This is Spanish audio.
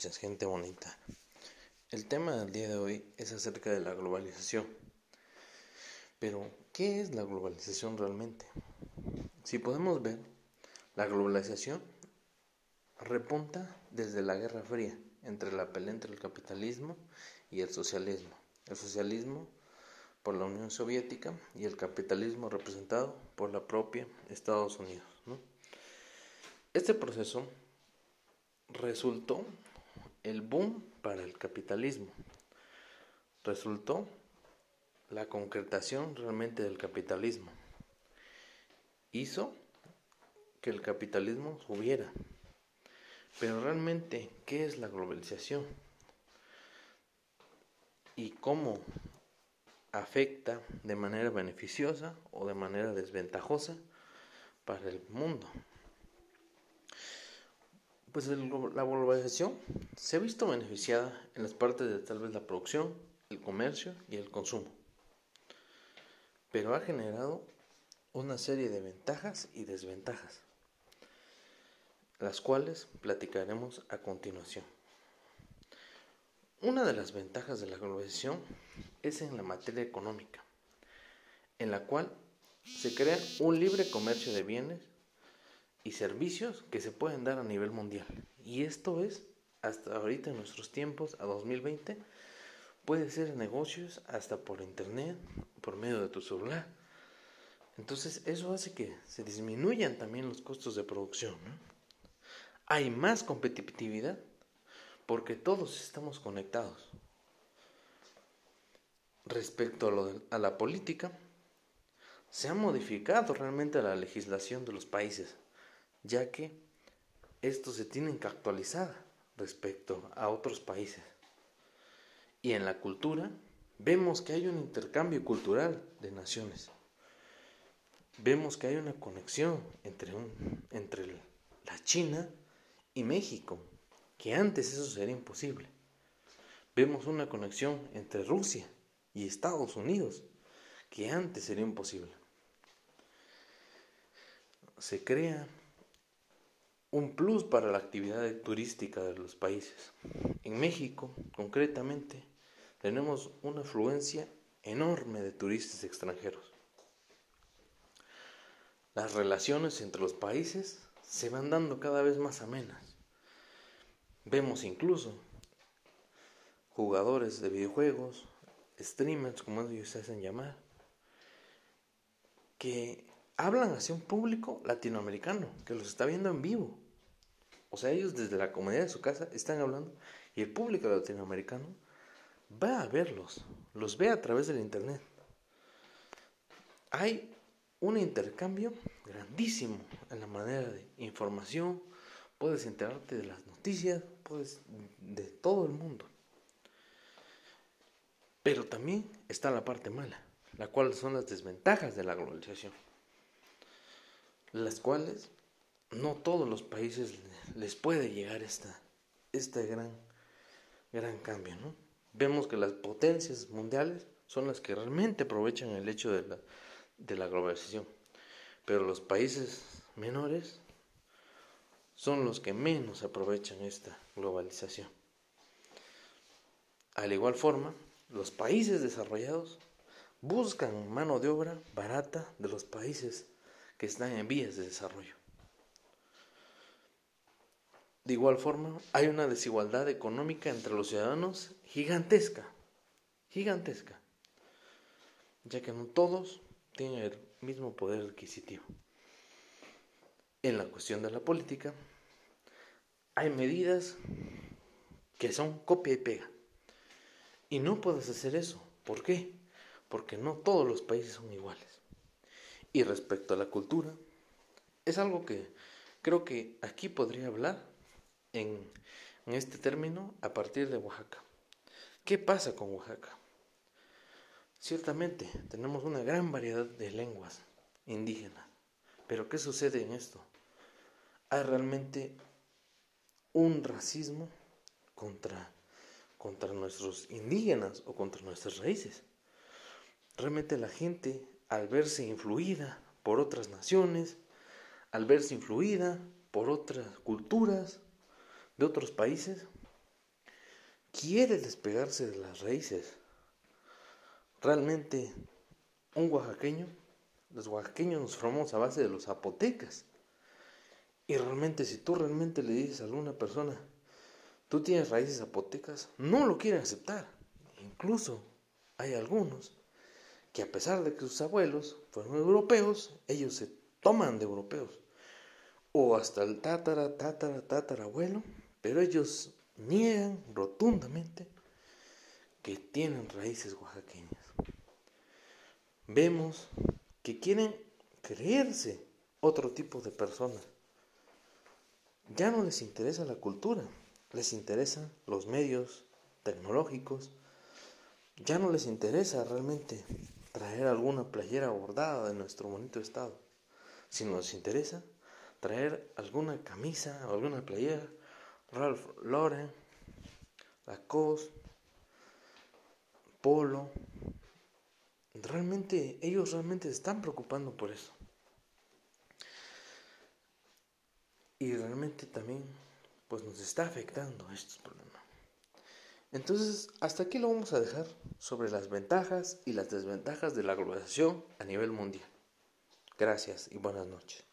noches, gente bonita. El tema del día de hoy es acerca de la globalización. Pero, ¿qué es la globalización realmente? Si podemos ver, la globalización repunta desde la Guerra Fría, entre la pelea entre el capitalismo y el socialismo. El socialismo por la Unión Soviética y el capitalismo representado por la propia Estados Unidos. Este proceso resultó el boom para el capitalismo. Resultó la concretación realmente del capitalismo. Hizo que el capitalismo subiera. Pero realmente, ¿qué es la globalización? ¿Y cómo afecta de manera beneficiosa o de manera desventajosa para el mundo? Pues la globalización se ha visto beneficiada en las partes de tal vez la producción, el comercio y el consumo, pero ha generado una serie de ventajas y desventajas, las cuales platicaremos a continuación. Una de las ventajas de la globalización es en la materia económica, en la cual se crea un libre comercio de bienes y servicios que se pueden dar a nivel mundial. Y esto es, hasta ahorita en nuestros tiempos, a 2020, puede ser negocios hasta por internet, por medio de tu celular. Entonces eso hace que se disminuyan también los costos de producción. Hay más competitividad porque todos estamos conectados. Respecto a, lo a la política, se ha modificado realmente la legislación de los países ya que estos se tienen que actualizar respecto a otros países. Y en la cultura vemos que hay un intercambio cultural de naciones. Vemos que hay una conexión entre, entre la China y México, que antes eso sería imposible. Vemos una conexión entre Rusia y Estados Unidos, que antes sería imposible. Se crea un plus para la actividad turística de los países. En México, concretamente, tenemos una afluencia enorme de turistas extranjeros. Las relaciones entre los países se van dando cada vez más amenas. Vemos incluso jugadores de videojuegos, streamers, como ellos se hacen llamar, que hablan hacia un público latinoamericano que los está viendo en vivo. O sea, ellos desde la comunidad de su casa están hablando y el público latinoamericano va a verlos, los ve a través del internet. Hay un intercambio grandísimo en la manera de información, puedes enterarte de las noticias, puedes de todo el mundo. Pero también está la parte mala, la cual son las desventajas de la globalización las cuales no todos los países les puede llegar esta, este gran, gran cambio. ¿no? Vemos que las potencias mundiales son las que realmente aprovechan el hecho de la, de la globalización, pero los países menores son los que menos aprovechan esta globalización. Al igual forma, los países desarrollados buscan mano de obra barata de los países que están en vías de desarrollo. De igual forma, hay una desigualdad económica entre los ciudadanos gigantesca, gigantesca, ya que no todos tienen el mismo poder adquisitivo. En la cuestión de la política, hay medidas que son copia y pega. Y no puedes hacer eso. ¿Por qué? Porque no todos los países son iguales. Y respecto a la cultura, es algo que creo que aquí podría hablar en, este término a partir de Oaxaca. ¿Qué pasa con Oaxaca? Ciertamente tenemos una gran variedad de lenguas indígenas, pero ¿qué sucede en esto? Hay realmente un racismo contra, contra nuestros indígenas o contra nuestras raíces. Realmente la gente al verse influida por otras naciones, al verse influida por otras culturas de otros países, quiere despegarse de las raíces. Realmente, un oaxaqueño, los oaxaqueños nos formamos a base de los zapotecas. Y realmente, si tú realmente le dices a alguna persona, tú tienes raíces zapotecas, no lo quieren aceptar. Incluso hay algunos que a pesar de que sus abuelos fueron europeos, ellos se toman de europeos. O hasta el tatara, tatara, tatara abuelo, pero ellos niegan rotundamente que tienen raíces oaxaqueñas. Vemos que quieren creerse otro tipo de personas. Ya no les interesa la cultura, les interesan los medios tecnológicos, ya no les interesa realmente traer alguna playera bordada de nuestro bonito estado, sino les interesa traer alguna camisa o alguna playera Ralph Lauren, Lacoste, Polo. Realmente, ellos realmente se están preocupando por eso. Y realmente también, pues nos está afectando estos problemas. Entonces, hasta aquí lo vamos a dejar sobre las ventajas y las desventajas de la globalización a nivel mundial. Gracias y buenas noches.